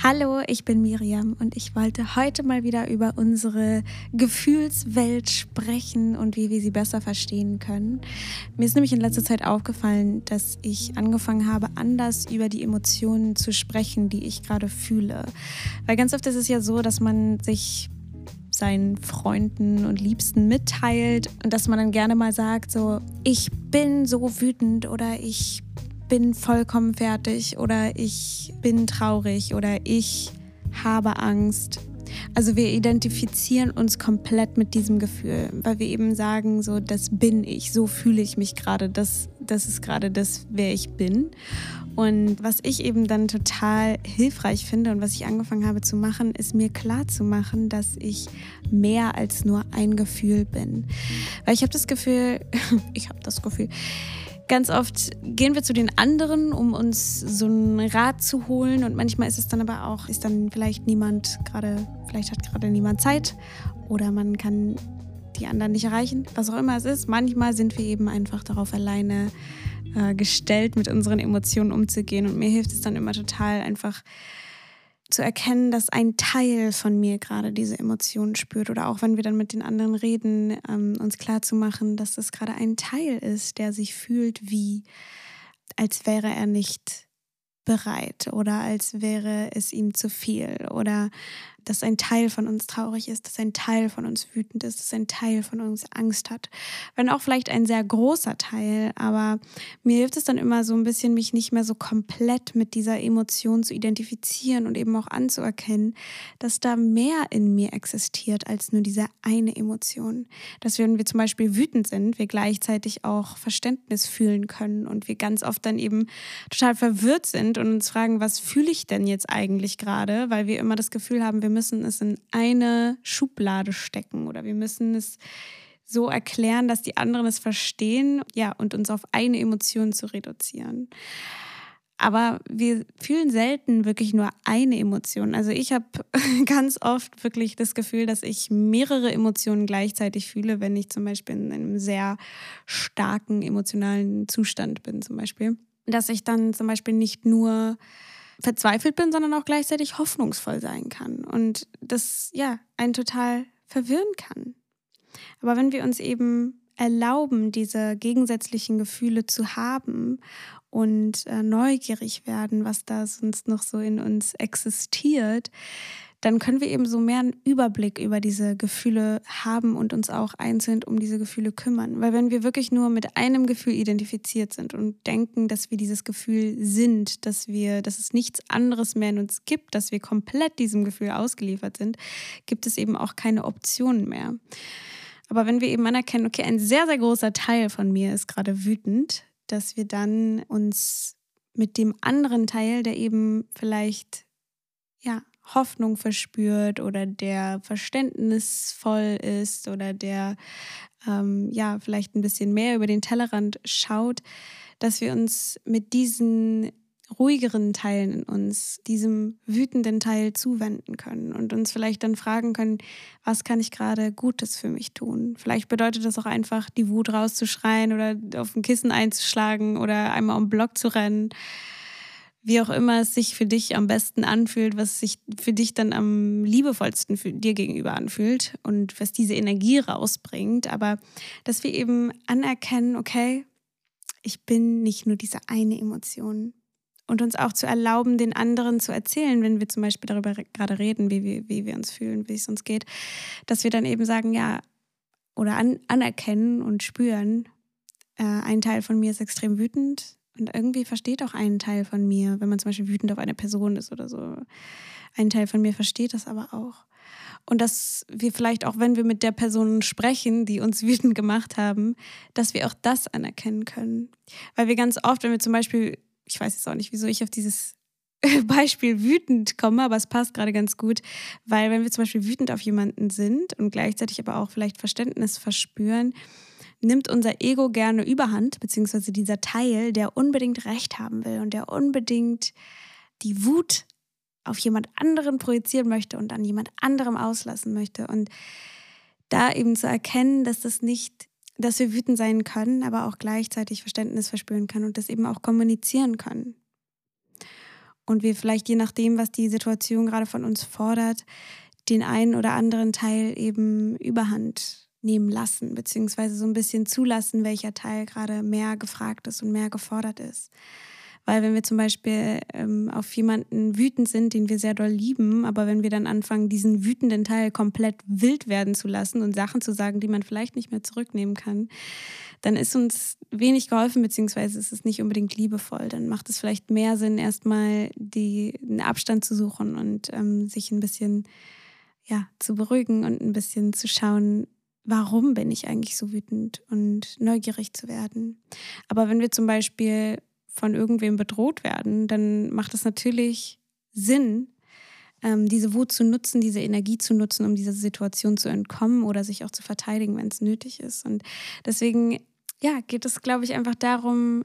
Hallo, ich bin Miriam und ich wollte heute mal wieder über unsere Gefühlswelt sprechen und wie wir sie besser verstehen können. Mir ist nämlich in letzter Zeit aufgefallen, dass ich angefangen habe, anders über die Emotionen zu sprechen, die ich gerade fühle. Weil ganz oft ist es ja so, dass man sich seinen Freunden und Liebsten mitteilt und dass man dann gerne mal sagt, so, ich bin so wütend oder ich bin vollkommen fertig oder ich bin traurig oder ich habe Angst. Also wir identifizieren uns komplett mit diesem Gefühl, weil wir eben sagen, so, das bin ich, so fühle ich mich gerade, das, das ist gerade das, wer ich bin. Und was ich eben dann total hilfreich finde und was ich angefangen habe zu machen, ist mir klar zu machen, dass ich mehr als nur ein Gefühl bin. Weil ich habe das Gefühl, ich habe das Gefühl, Ganz oft gehen wir zu den anderen, um uns so einen Rat zu holen und manchmal ist es dann aber auch, ist dann vielleicht niemand gerade, vielleicht hat gerade niemand Zeit oder man kann die anderen nicht erreichen, was auch immer es ist. Manchmal sind wir eben einfach darauf alleine äh, gestellt, mit unseren Emotionen umzugehen und mir hilft es dann immer total einfach zu erkennen, dass ein Teil von mir gerade diese Emotionen spürt oder auch wenn wir dann mit den anderen reden, ähm, uns klar zu machen, dass das gerade ein Teil ist, der sich fühlt wie, als wäre er nicht bereit oder als wäre es ihm zu viel oder dass ein Teil von uns traurig ist, dass ein Teil von uns wütend ist, dass ein Teil von uns Angst hat. Wenn auch vielleicht ein sehr großer Teil, aber mir hilft es dann immer so ein bisschen, mich nicht mehr so komplett mit dieser Emotion zu identifizieren und eben auch anzuerkennen, dass da mehr in mir existiert als nur diese eine Emotion. Dass wenn wir zum Beispiel wütend sind, wir gleichzeitig auch Verständnis fühlen können und wir ganz oft dann eben total verwirrt sind und uns fragen, was fühle ich denn jetzt eigentlich gerade, weil wir immer das Gefühl haben, wir müssen es in eine Schublade stecken oder wir müssen es so erklären, dass die anderen es verstehen, ja, und uns auf eine Emotion zu reduzieren. Aber wir fühlen selten wirklich nur eine Emotion. Also ich habe ganz oft wirklich das Gefühl, dass ich mehrere Emotionen gleichzeitig fühle, wenn ich zum Beispiel in einem sehr starken emotionalen Zustand bin, zum Beispiel. Dass ich dann zum Beispiel nicht nur verzweifelt bin, sondern auch gleichzeitig hoffnungsvoll sein kann und das ja einen total verwirren kann. Aber wenn wir uns eben erlauben, diese gegensätzlichen Gefühle zu haben und äh, neugierig werden, was da sonst noch so in uns existiert, dann können wir eben so mehr einen Überblick über diese Gefühle haben und uns auch einzeln um diese Gefühle kümmern. Weil wenn wir wirklich nur mit einem Gefühl identifiziert sind und denken, dass wir dieses Gefühl sind, dass wir, dass es nichts anderes mehr in uns gibt, dass wir komplett diesem Gefühl ausgeliefert sind, gibt es eben auch keine Optionen mehr. Aber wenn wir eben anerkennen, okay, ein sehr, sehr großer Teil von mir ist gerade wütend, dass wir dann uns mit dem anderen Teil, der eben vielleicht ja Hoffnung verspürt oder der verständnisvoll ist oder der ähm, ja vielleicht ein bisschen mehr über den Tellerrand schaut, dass wir uns mit diesen ruhigeren Teilen in uns, diesem wütenden Teil zuwenden können und uns vielleicht dann fragen können, was kann ich gerade Gutes für mich tun? Vielleicht bedeutet das auch einfach, die Wut rauszuschreien oder auf ein Kissen einzuschlagen oder einmal um Block zu rennen wie auch immer es sich für dich am besten anfühlt, was sich für dich dann am liebevollsten für dir gegenüber anfühlt und was diese Energie rausbringt. Aber dass wir eben anerkennen, okay, ich bin nicht nur diese eine Emotion. Und uns auch zu erlauben, den anderen zu erzählen, wenn wir zum Beispiel darüber gerade reden, wie wir, wie wir uns fühlen, wie es uns geht, dass wir dann eben sagen, ja, oder an, anerkennen und spüren, äh, ein Teil von mir ist extrem wütend, und irgendwie versteht auch ein Teil von mir, wenn man zum Beispiel wütend auf eine Person ist oder so. Ein Teil von mir versteht das aber auch. Und dass wir vielleicht auch, wenn wir mit der Person sprechen, die uns wütend gemacht haben, dass wir auch das anerkennen können. Weil wir ganz oft, wenn wir zum Beispiel, ich weiß jetzt auch nicht, wieso ich auf dieses Beispiel wütend komme, aber es passt gerade ganz gut, weil wenn wir zum Beispiel wütend auf jemanden sind und gleichzeitig aber auch vielleicht Verständnis verspüren, nimmt unser Ego gerne überhand, beziehungsweise dieser Teil, der unbedingt Recht haben will und der unbedingt die Wut auf jemand anderen projizieren möchte und an jemand anderem auslassen möchte. Und da eben zu erkennen, dass das nicht, dass wir wütend sein können, aber auch gleichzeitig Verständnis verspüren können und das eben auch kommunizieren können. und wir vielleicht je nachdem, was die Situation gerade von uns fordert, den einen oder anderen Teil eben überhand nehmen lassen, beziehungsweise so ein bisschen zulassen, welcher Teil gerade mehr gefragt ist und mehr gefordert ist. Weil wenn wir zum Beispiel ähm, auf jemanden wütend sind, den wir sehr doll lieben, aber wenn wir dann anfangen, diesen wütenden Teil komplett wild werden zu lassen und Sachen zu sagen, die man vielleicht nicht mehr zurücknehmen kann, dann ist uns wenig geholfen, beziehungsweise ist es nicht unbedingt liebevoll. Dann macht es vielleicht mehr Sinn, erstmal einen Abstand zu suchen und ähm, sich ein bisschen ja, zu beruhigen und ein bisschen zu schauen, warum bin ich eigentlich so wütend und neugierig zu werden. Aber wenn wir zum Beispiel von irgendwem bedroht werden, dann macht es natürlich Sinn, ähm, diese Wut zu nutzen, diese Energie zu nutzen, um dieser Situation zu entkommen oder sich auch zu verteidigen, wenn es nötig ist. Und deswegen, ja, geht es, glaube ich, einfach darum,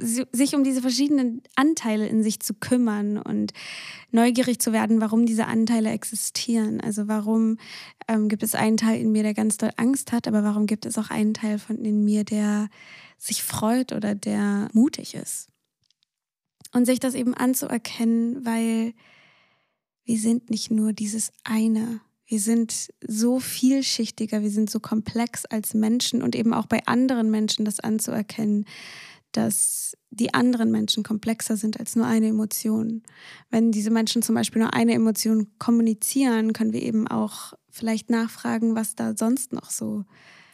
sich um diese verschiedenen Anteile in sich zu kümmern und neugierig zu werden, warum diese Anteile existieren. Also warum ähm, gibt es einen Teil in mir, der ganz doll Angst hat, aber warum gibt es auch einen Teil von in mir, der sich freut oder der mutig ist. Und sich das eben anzuerkennen, weil wir sind nicht nur dieses eine. Wir sind so vielschichtiger, wir sind so komplex als Menschen und eben auch bei anderen Menschen das anzuerkennen, dass die anderen Menschen komplexer sind als nur eine Emotion. Wenn diese Menschen zum Beispiel nur eine Emotion kommunizieren, können wir eben auch vielleicht nachfragen, was da sonst noch so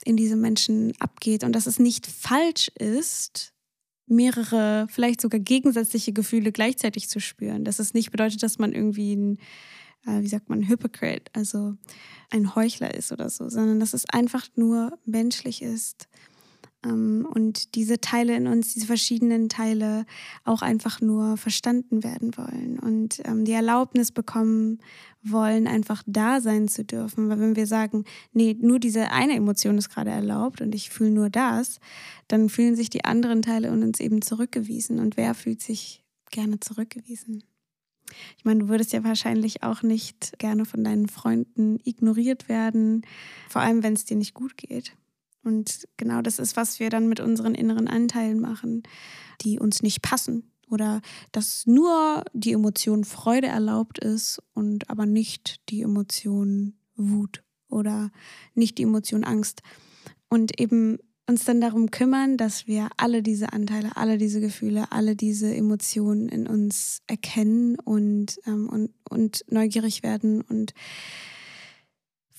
in diesem Menschen abgeht und dass es nicht falsch ist, mehrere, vielleicht sogar gegensätzliche Gefühle gleichzeitig zu spüren. Dass es nicht bedeutet, dass man irgendwie ein, äh, wie sagt man, Hypocrite, also ein Heuchler ist oder so, sondern dass es einfach nur menschlich ist und diese Teile in uns, diese verschiedenen Teile auch einfach nur verstanden werden wollen und ähm, die Erlaubnis bekommen wollen, einfach da sein zu dürfen. Weil wenn wir sagen, nee, nur diese eine Emotion ist gerade erlaubt und ich fühle nur das, dann fühlen sich die anderen Teile in uns eben zurückgewiesen. Und wer fühlt sich gerne zurückgewiesen? Ich meine, du würdest ja wahrscheinlich auch nicht gerne von deinen Freunden ignoriert werden, vor allem wenn es dir nicht gut geht. Und genau das ist, was wir dann mit unseren inneren Anteilen machen, die uns nicht passen. Oder dass nur die Emotion Freude erlaubt ist und aber nicht die Emotion Wut oder nicht die Emotion Angst. Und eben uns dann darum kümmern, dass wir alle diese Anteile, alle diese Gefühle, alle diese Emotionen in uns erkennen und, ähm, und, und neugierig werden und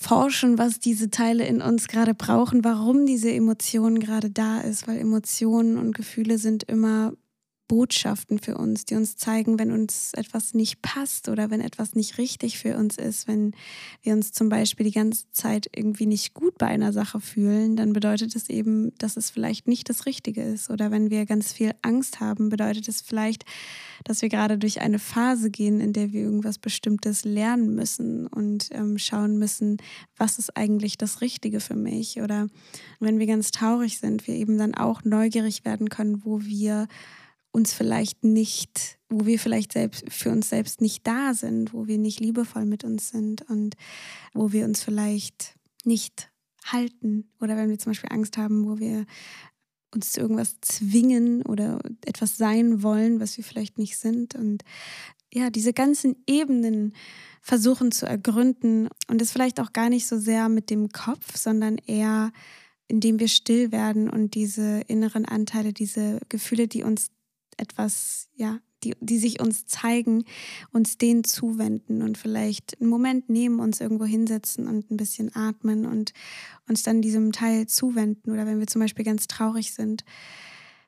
forschen, was diese Teile in uns gerade brauchen, warum diese Emotion gerade da ist, weil Emotionen und Gefühle sind immer Botschaften für uns, die uns zeigen, wenn uns etwas nicht passt oder wenn etwas nicht richtig für uns ist, wenn wir uns zum Beispiel die ganze Zeit irgendwie nicht gut bei einer Sache fühlen, dann bedeutet es eben, dass es vielleicht nicht das Richtige ist. Oder wenn wir ganz viel Angst haben, bedeutet es vielleicht, dass wir gerade durch eine Phase gehen, in der wir irgendwas Bestimmtes lernen müssen und ähm, schauen müssen, was ist eigentlich das Richtige für mich. Oder wenn wir ganz traurig sind, wir eben dann auch neugierig werden können, wo wir uns vielleicht nicht, wo wir vielleicht selbst für uns selbst nicht da sind, wo wir nicht liebevoll mit uns sind und wo wir uns vielleicht nicht halten. Oder wenn wir zum Beispiel Angst haben, wo wir uns zu irgendwas zwingen oder etwas sein wollen, was wir vielleicht nicht sind. Und ja, diese ganzen Ebenen versuchen zu ergründen. Und es vielleicht auch gar nicht so sehr mit dem Kopf, sondern eher indem wir still werden und diese inneren Anteile, diese Gefühle, die uns etwas, ja, die, die sich uns zeigen, uns denen zuwenden und vielleicht einen Moment nehmen, uns irgendwo hinsetzen und ein bisschen atmen und uns dann diesem Teil zuwenden. Oder wenn wir zum Beispiel ganz traurig sind,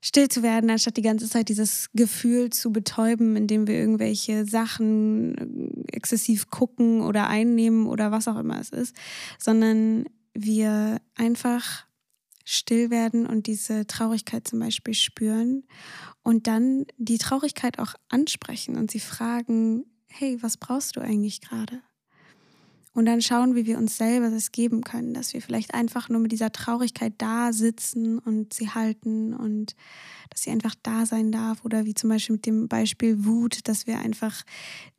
still zu werden, anstatt die ganze Zeit dieses Gefühl zu betäuben, indem wir irgendwelche Sachen äh, exzessiv gucken oder einnehmen oder was auch immer es ist, sondern wir einfach still werden und diese Traurigkeit zum Beispiel spüren und dann die Traurigkeit auch ansprechen und sie fragen, hey, was brauchst du eigentlich gerade? Und dann schauen, wie wir uns selber das geben können, dass wir vielleicht einfach nur mit dieser Traurigkeit da sitzen und sie halten und dass sie einfach da sein darf. Oder wie zum Beispiel mit dem Beispiel Wut, dass wir einfach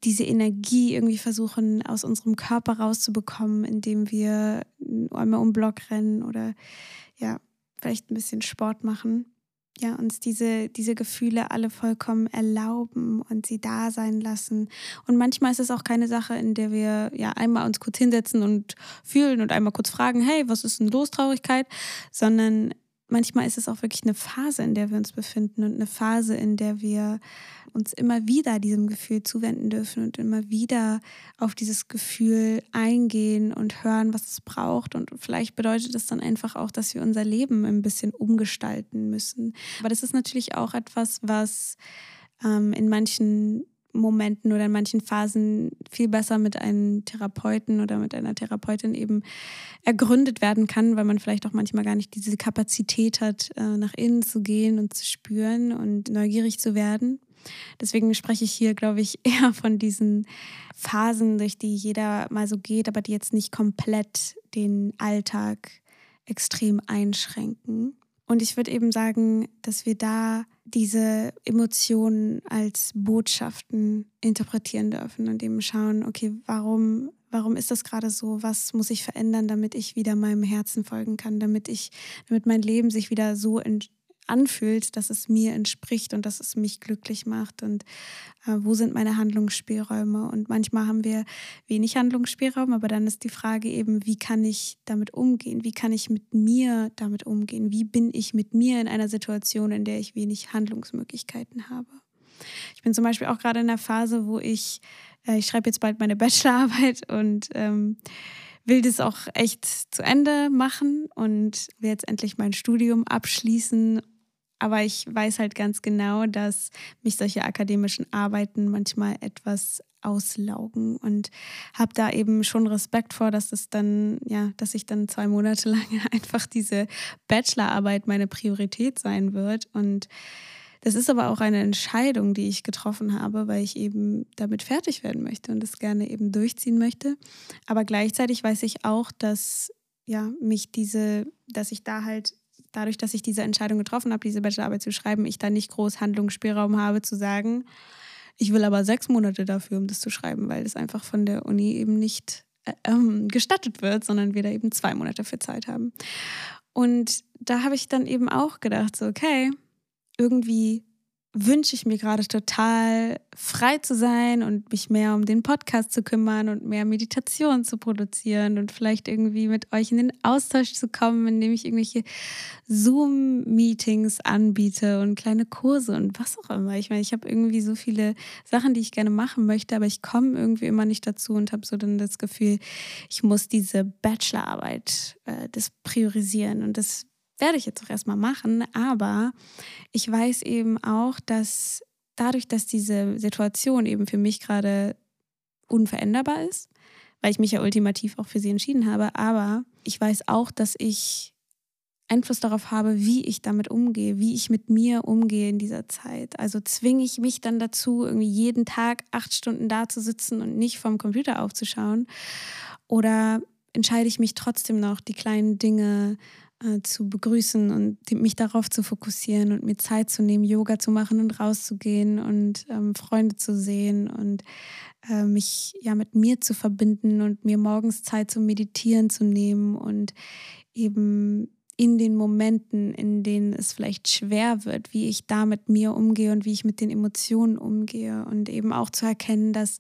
diese Energie irgendwie versuchen, aus unserem Körper rauszubekommen, indem wir einmal um Block rennen oder ja, vielleicht ein bisschen Sport machen. Ja, uns diese, diese Gefühle alle vollkommen erlauben und sie da sein lassen. Und manchmal ist es auch keine Sache, in der wir ja einmal uns kurz hinsetzen und fühlen und einmal kurz fragen, hey, was ist denn los, Traurigkeit? Sondern manchmal ist es auch wirklich eine Phase, in der wir uns befinden und eine Phase, in der wir uns immer wieder diesem Gefühl zuwenden dürfen und immer wieder auf dieses Gefühl eingehen und hören, was es braucht. Und vielleicht bedeutet das dann einfach auch, dass wir unser Leben ein bisschen umgestalten müssen. Aber das ist natürlich auch etwas, was ähm, in manchen Momenten oder in manchen Phasen viel besser mit einem Therapeuten oder mit einer Therapeutin eben ergründet werden kann, weil man vielleicht auch manchmal gar nicht diese Kapazität hat, äh, nach innen zu gehen und zu spüren und neugierig zu werden. Deswegen spreche ich hier, glaube ich, eher von diesen Phasen, durch die jeder mal so geht, aber die jetzt nicht komplett den Alltag extrem einschränken. Und ich würde eben sagen, dass wir da diese Emotionen als Botschaften interpretieren dürfen und eben schauen, okay, warum, warum ist das gerade so? Was muss ich verändern, damit ich wieder meinem Herzen folgen kann, damit ich, damit mein Leben sich wieder so anfühlt, dass es mir entspricht und dass es mich glücklich macht und äh, wo sind meine Handlungsspielräume. Und manchmal haben wir wenig Handlungsspielraum, aber dann ist die Frage eben, wie kann ich damit umgehen? Wie kann ich mit mir damit umgehen? Wie bin ich mit mir in einer Situation, in der ich wenig Handlungsmöglichkeiten habe? Ich bin zum Beispiel auch gerade in der Phase, wo ich, äh, ich schreibe jetzt bald meine Bachelorarbeit und ähm, will das auch echt zu Ende machen und will jetzt endlich mein Studium abschließen aber ich weiß halt ganz genau, dass mich solche akademischen Arbeiten manchmal etwas auslaugen und habe da eben schon Respekt vor, dass es dann, ja, dass ich dann zwei Monate lang einfach diese Bachelorarbeit meine Priorität sein wird. Und das ist aber auch eine Entscheidung, die ich getroffen habe, weil ich eben damit fertig werden möchte und das gerne eben durchziehen möchte. Aber gleichzeitig weiß ich auch, dass ja, mich diese, dass ich da halt dadurch, dass ich diese Entscheidung getroffen habe, diese Bachelorarbeit zu schreiben, ich da nicht groß Handlungsspielraum habe zu sagen, ich will aber sechs Monate dafür, um das zu schreiben, weil das einfach von der Uni eben nicht äh, ähm, gestattet wird, sondern wir da eben zwei Monate für Zeit haben. Und da habe ich dann eben auch gedacht, so, okay, irgendwie wünsche ich mir gerade total frei zu sein und mich mehr um den Podcast zu kümmern und mehr Meditation zu produzieren und vielleicht irgendwie mit euch in den Austausch zu kommen, indem ich irgendwelche Zoom-Meetings anbiete und kleine Kurse und was auch immer. Ich meine, ich habe irgendwie so viele Sachen, die ich gerne machen möchte, aber ich komme irgendwie immer nicht dazu und habe so dann das Gefühl, ich muss diese Bachelorarbeit äh, das priorisieren und das werde ich jetzt auch erstmal machen, aber ich weiß eben auch, dass dadurch, dass diese Situation eben für mich gerade unveränderbar ist, weil ich mich ja ultimativ auch für sie entschieden habe, aber ich weiß auch, dass ich Einfluss darauf habe, wie ich damit umgehe, wie ich mit mir umgehe in dieser Zeit. Also zwinge ich mich dann dazu, irgendwie jeden Tag acht Stunden da zu sitzen und nicht vom Computer aufzuschauen? Oder entscheide ich mich trotzdem noch, die kleinen Dinge äh, zu begrüßen und mich darauf zu fokussieren und mir Zeit zu nehmen, Yoga zu machen und rauszugehen und ähm, Freunde zu sehen und äh, mich ja mit mir zu verbinden und mir morgens Zeit zum Meditieren zu nehmen und eben in den Momenten, in denen es vielleicht schwer wird, wie ich da mit mir umgehe und wie ich mit den Emotionen umgehe und eben auch zu erkennen, dass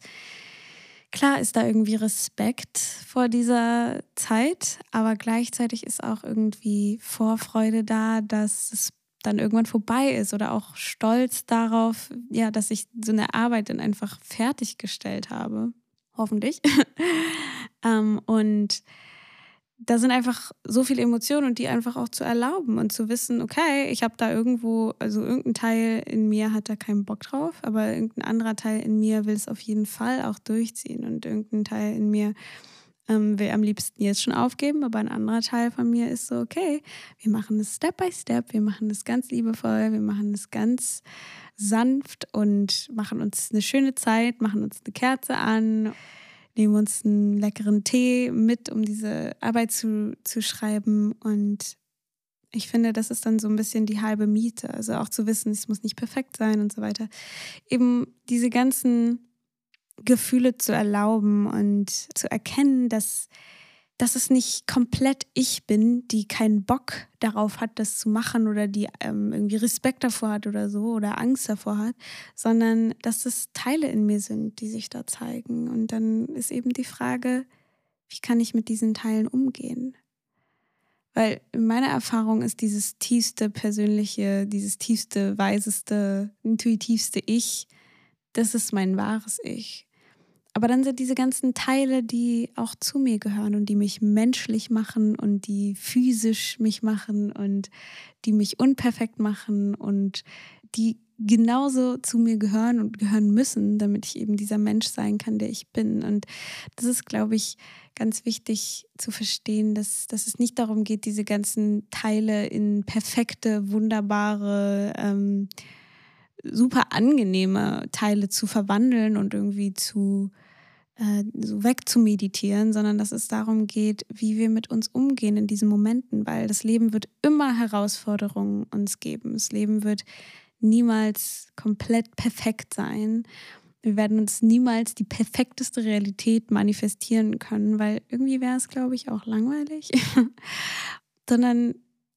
Klar ist da irgendwie Respekt vor dieser Zeit, aber gleichzeitig ist auch irgendwie Vorfreude da, dass es dann irgendwann vorbei ist oder auch Stolz darauf, ja, dass ich so eine Arbeit dann einfach fertiggestellt habe. Hoffentlich. ähm, und da sind einfach so viele Emotionen und die einfach auch zu erlauben und zu wissen, okay, ich habe da irgendwo, also irgendein Teil in mir hat da keinen Bock drauf, aber irgendein anderer Teil in mir will es auf jeden Fall auch durchziehen und irgendein Teil in mir ähm, will am liebsten jetzt schon aufgeben, aber ein anderer Teil von mir ist so, okay, wir machen das Step by Step, wir machen das ganz liebevoll, wir machen das ganz sanft und machen uns eine schöne Zeit, machen uns eine Kerze an nehmen uns einen leckeren Tee mit, um diese Arbeit zu, zu schreiben. Und ich finde, das ist dann so ein bisschen die halbe Miete. Also auch zu wissen, es muss nicht perfekt sein und so weiter. Eben diese ganzen Gefühle zu erlauben und zu erkennen, dass dass es nicht komplett ich bin, die keinen Bock darauf hat, das zu machen oder die ähm, irgendwie Respekt davor hat oder so oder Angst davor hat, sondern dass es Teile in mir sind, die sich da zeigen. Und dann ist eben die Frage, wie kann ich mit diesen Teilen umgehen? Weil in meiner Erfahrung ist dieses tiefste persönliche, dieses tiefste, weiseste, intuitivste Ich, das ist mein wahres Ich. Aber dann sind diese ganzen Teile, die auch zu mir gehören und die mich menschlich machen und die physisch mich machen und die mich unperfekt machen und die genauso zu mir gehören und gehören müssen, damit ich eben dieser Mensch sein kann, der ich bin. Und das ist, glaube ich, ganz wichtig zu verstehen, dass, dass es nicht darum geht, diese ganzen Teile in perfekte, wunderbare, ähm, super angenehme Teile zu verwandeln und irgendwie zu äh, so wegzumeditieren, sondern dass es darum geht, wie wir mit uns umgehen in diesen Momenten, weil das Leben wird immer Herausforderungen uns geben. Das Leben wird niemals komplett perfekt sein. Wir werden uns niemals die perfekteste Realität manifestieren können, weil irgendwie wäre es, glaube ich, auch langweilig. sondern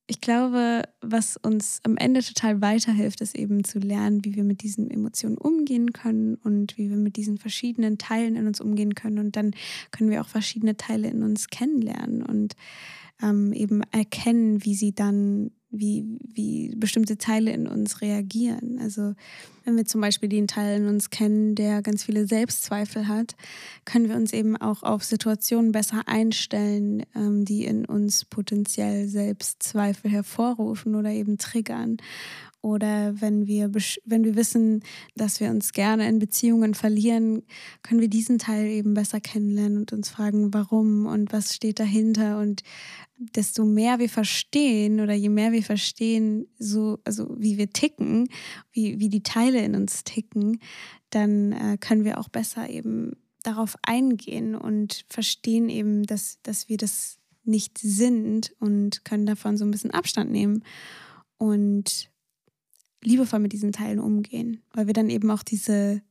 ich glaube, was uns am Ende total weiterhilft, ist eben zu lernen, wie wir mit diesen Emotionen umgehen können und wie wir mit diesen verschiedenen Teilen in uns umgehen können. Und dann können wir auch verschiedene Teile in uns kennenlernen und ähm, eben erkennen, wie sie dann wie, wie bestimmte Teile in uns reagieren. Also wenn wir zum Beispiel den Teil in uns kennen, der ganz viele Selbstzweifel hat, können wir uns eben auch auf Situationen besser einstellen, ähm, die in uns potenziell Selbstzweifel hervorrufen oder eben triggern. Oder wenn wir, wenn wir wissen, dass wir uns gerne in Beziehungen verlieren, können wir diesen Teil eben besser kennenlernen und uns fragen, warum und was steht dahinter. Und desto mehr wir verstehen oder je mehr wir verstehen, so, also wie wir ticken, wie, wie die Teile in uns ticken, dann äh, können wir auch besser eben darauf eingehen und verstehen eben, dass, dass wir das nicht sind und können davon so ein bisschen Abstand nehmen. Und liebevoll mit diesen Teilen umgehen, weil wir dann eben auch diese,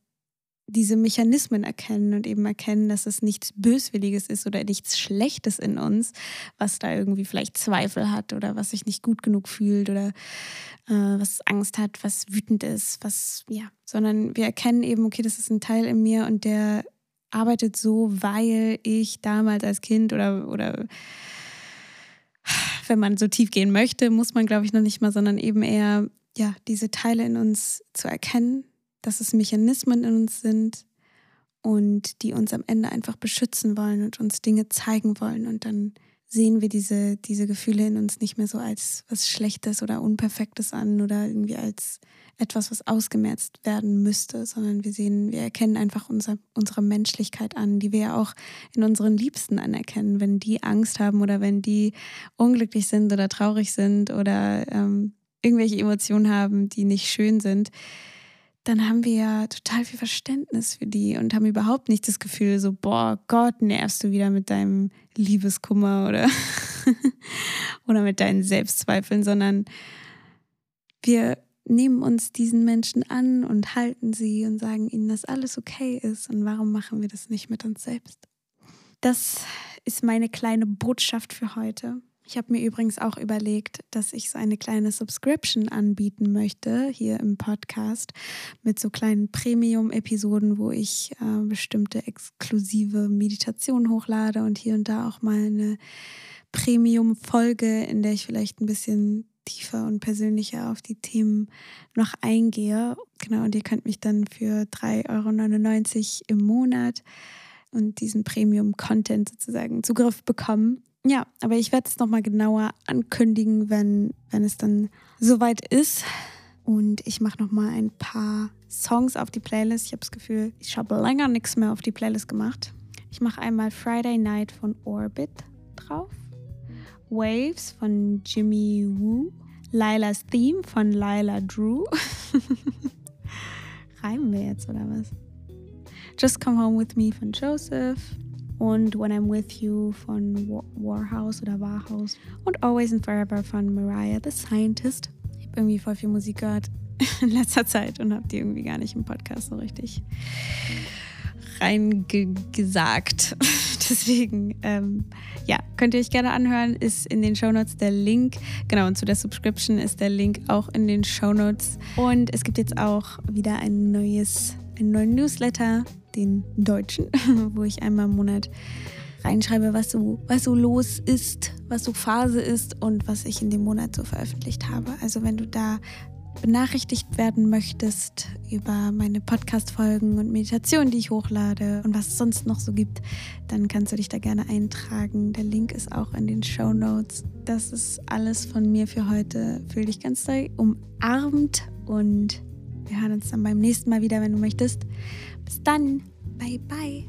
diese Mechanismen erkennen und eben erkennen, dass es nichts Böswilliges ist oder nichts Schlechtes in uns, was da irgendwie vielleicht Zweifel hat oder was sich nicht gut genug fühlt oder äh, was Angst hat, was wütend ist, was, ja, sondern wir erkennen eben, okay, das ist ein Teil in mir und der arbeitet so, weil ich damals als Kind oder, oder wenn man so tief gehen möchte, muss man, glaube ich, noch nicht mal, sondern eben eher ja, diese Teile in uns zu erkennen, dass es Mechanismen in uns sind und die uns am Ende einfach beschützen wollen und uns Dinge zeigen wollen. Und dann sehen wir diese, diese Gefühle in uns nicht mehr so als was Schlechtes oder Unperfektes an oder irgendwie als etwas, was ausgemerzt werden müsste, sondern wir sehen, wir erkennen einfach unser, unsere Menschlichkeit an, die wir ja auch in unseren Liebsten anerkennen, wenn die Angst haben oder wenn die unglücklich sind oder traurig sind oder ähm, irgendwelche Emotionen haben, die nicht schön sind, dann haben wir ja total viel Verständnis für die und haben überhaupt nicht das Gefühl, so, boah, Gott, nervst du wieder mit deinem Liebeskummer oder, oder mit deinen Selbstzweifeln, sondern wir nehmen uns diesen Menschen an und halten sie und sagen ihnen, dass alles okay ist. Und warum machen wir das nicht mit uns selbst? Das ist meine kleine Botschaft für heute. Ich habe mir übrigens auch überlegt, dass ich so eine kleine Subscription anbieten möchte hier im Podcast mit so kleinen Premium-Episoden, wo ich äh, bestimmte exklusive Meditationen hochlade und hier und da auch mal eine Premium-Folge, in der ich vielleicht ein bisschen tiefer und persönlicher auf die Themen noch eingehe. Genau, und ihr könnt mich dann für 3,99 Euro im Monat und diesen Premium-Content sozusagen Zugriff bekommen. Ja, aber ich werde es nochmal genauer ankündigen, wenn, wenn es dann soweit ist. Und ich mache nochmal ein paar Songs auf die Playlist. Ich habe das Gefühl, ich habe länger nichts mehr auf die Playlist gemacht. Ich mache einmal Friday Night von Orbit drauf. Waves von Jimmy Woo. Lila's Theme von Lila Drew. Reimen wir jetzt oder was? Just Come Home With Me von Joseph und When I'm With You von Warhouse oder Warhouse und Always and Forever von Mariah the Scientist. Ich habe irgendwie voll viel Musik gehört in letzter Zeit und habe die irgendwie gar nicht im Podcast so richtig reingesagt. Deswegen, ähm, ja, könnt ihr euch gerne anhören. Ist in den Shownotes der Link. Genau, und zu der Subscription ist der Link auch in den Shownotes. Und es gibt jetzt auch wieder ein neues, einen neuen Newsletter, den deutschen, wo ich einmal im Monat reinschreibe, was so, was so los ist, was so Phase ist und was ich in dem Monat so veröffentlicht habe. Also wenn du da benachrichtigt werden möchtest über meine Podcast-Folgen und Meditationen, die ich hochlade und was es sonst noch so gibt, dann kannst du dich da gerne eintragen. Der Link ist auch in den Show Notes. Das ist alles von mir für heute. Fühl dich ganz doll umarmt und wir hören uns dann beim nächsten Mal wieder, wenn du möchtest. Bis dann. Bye, bye.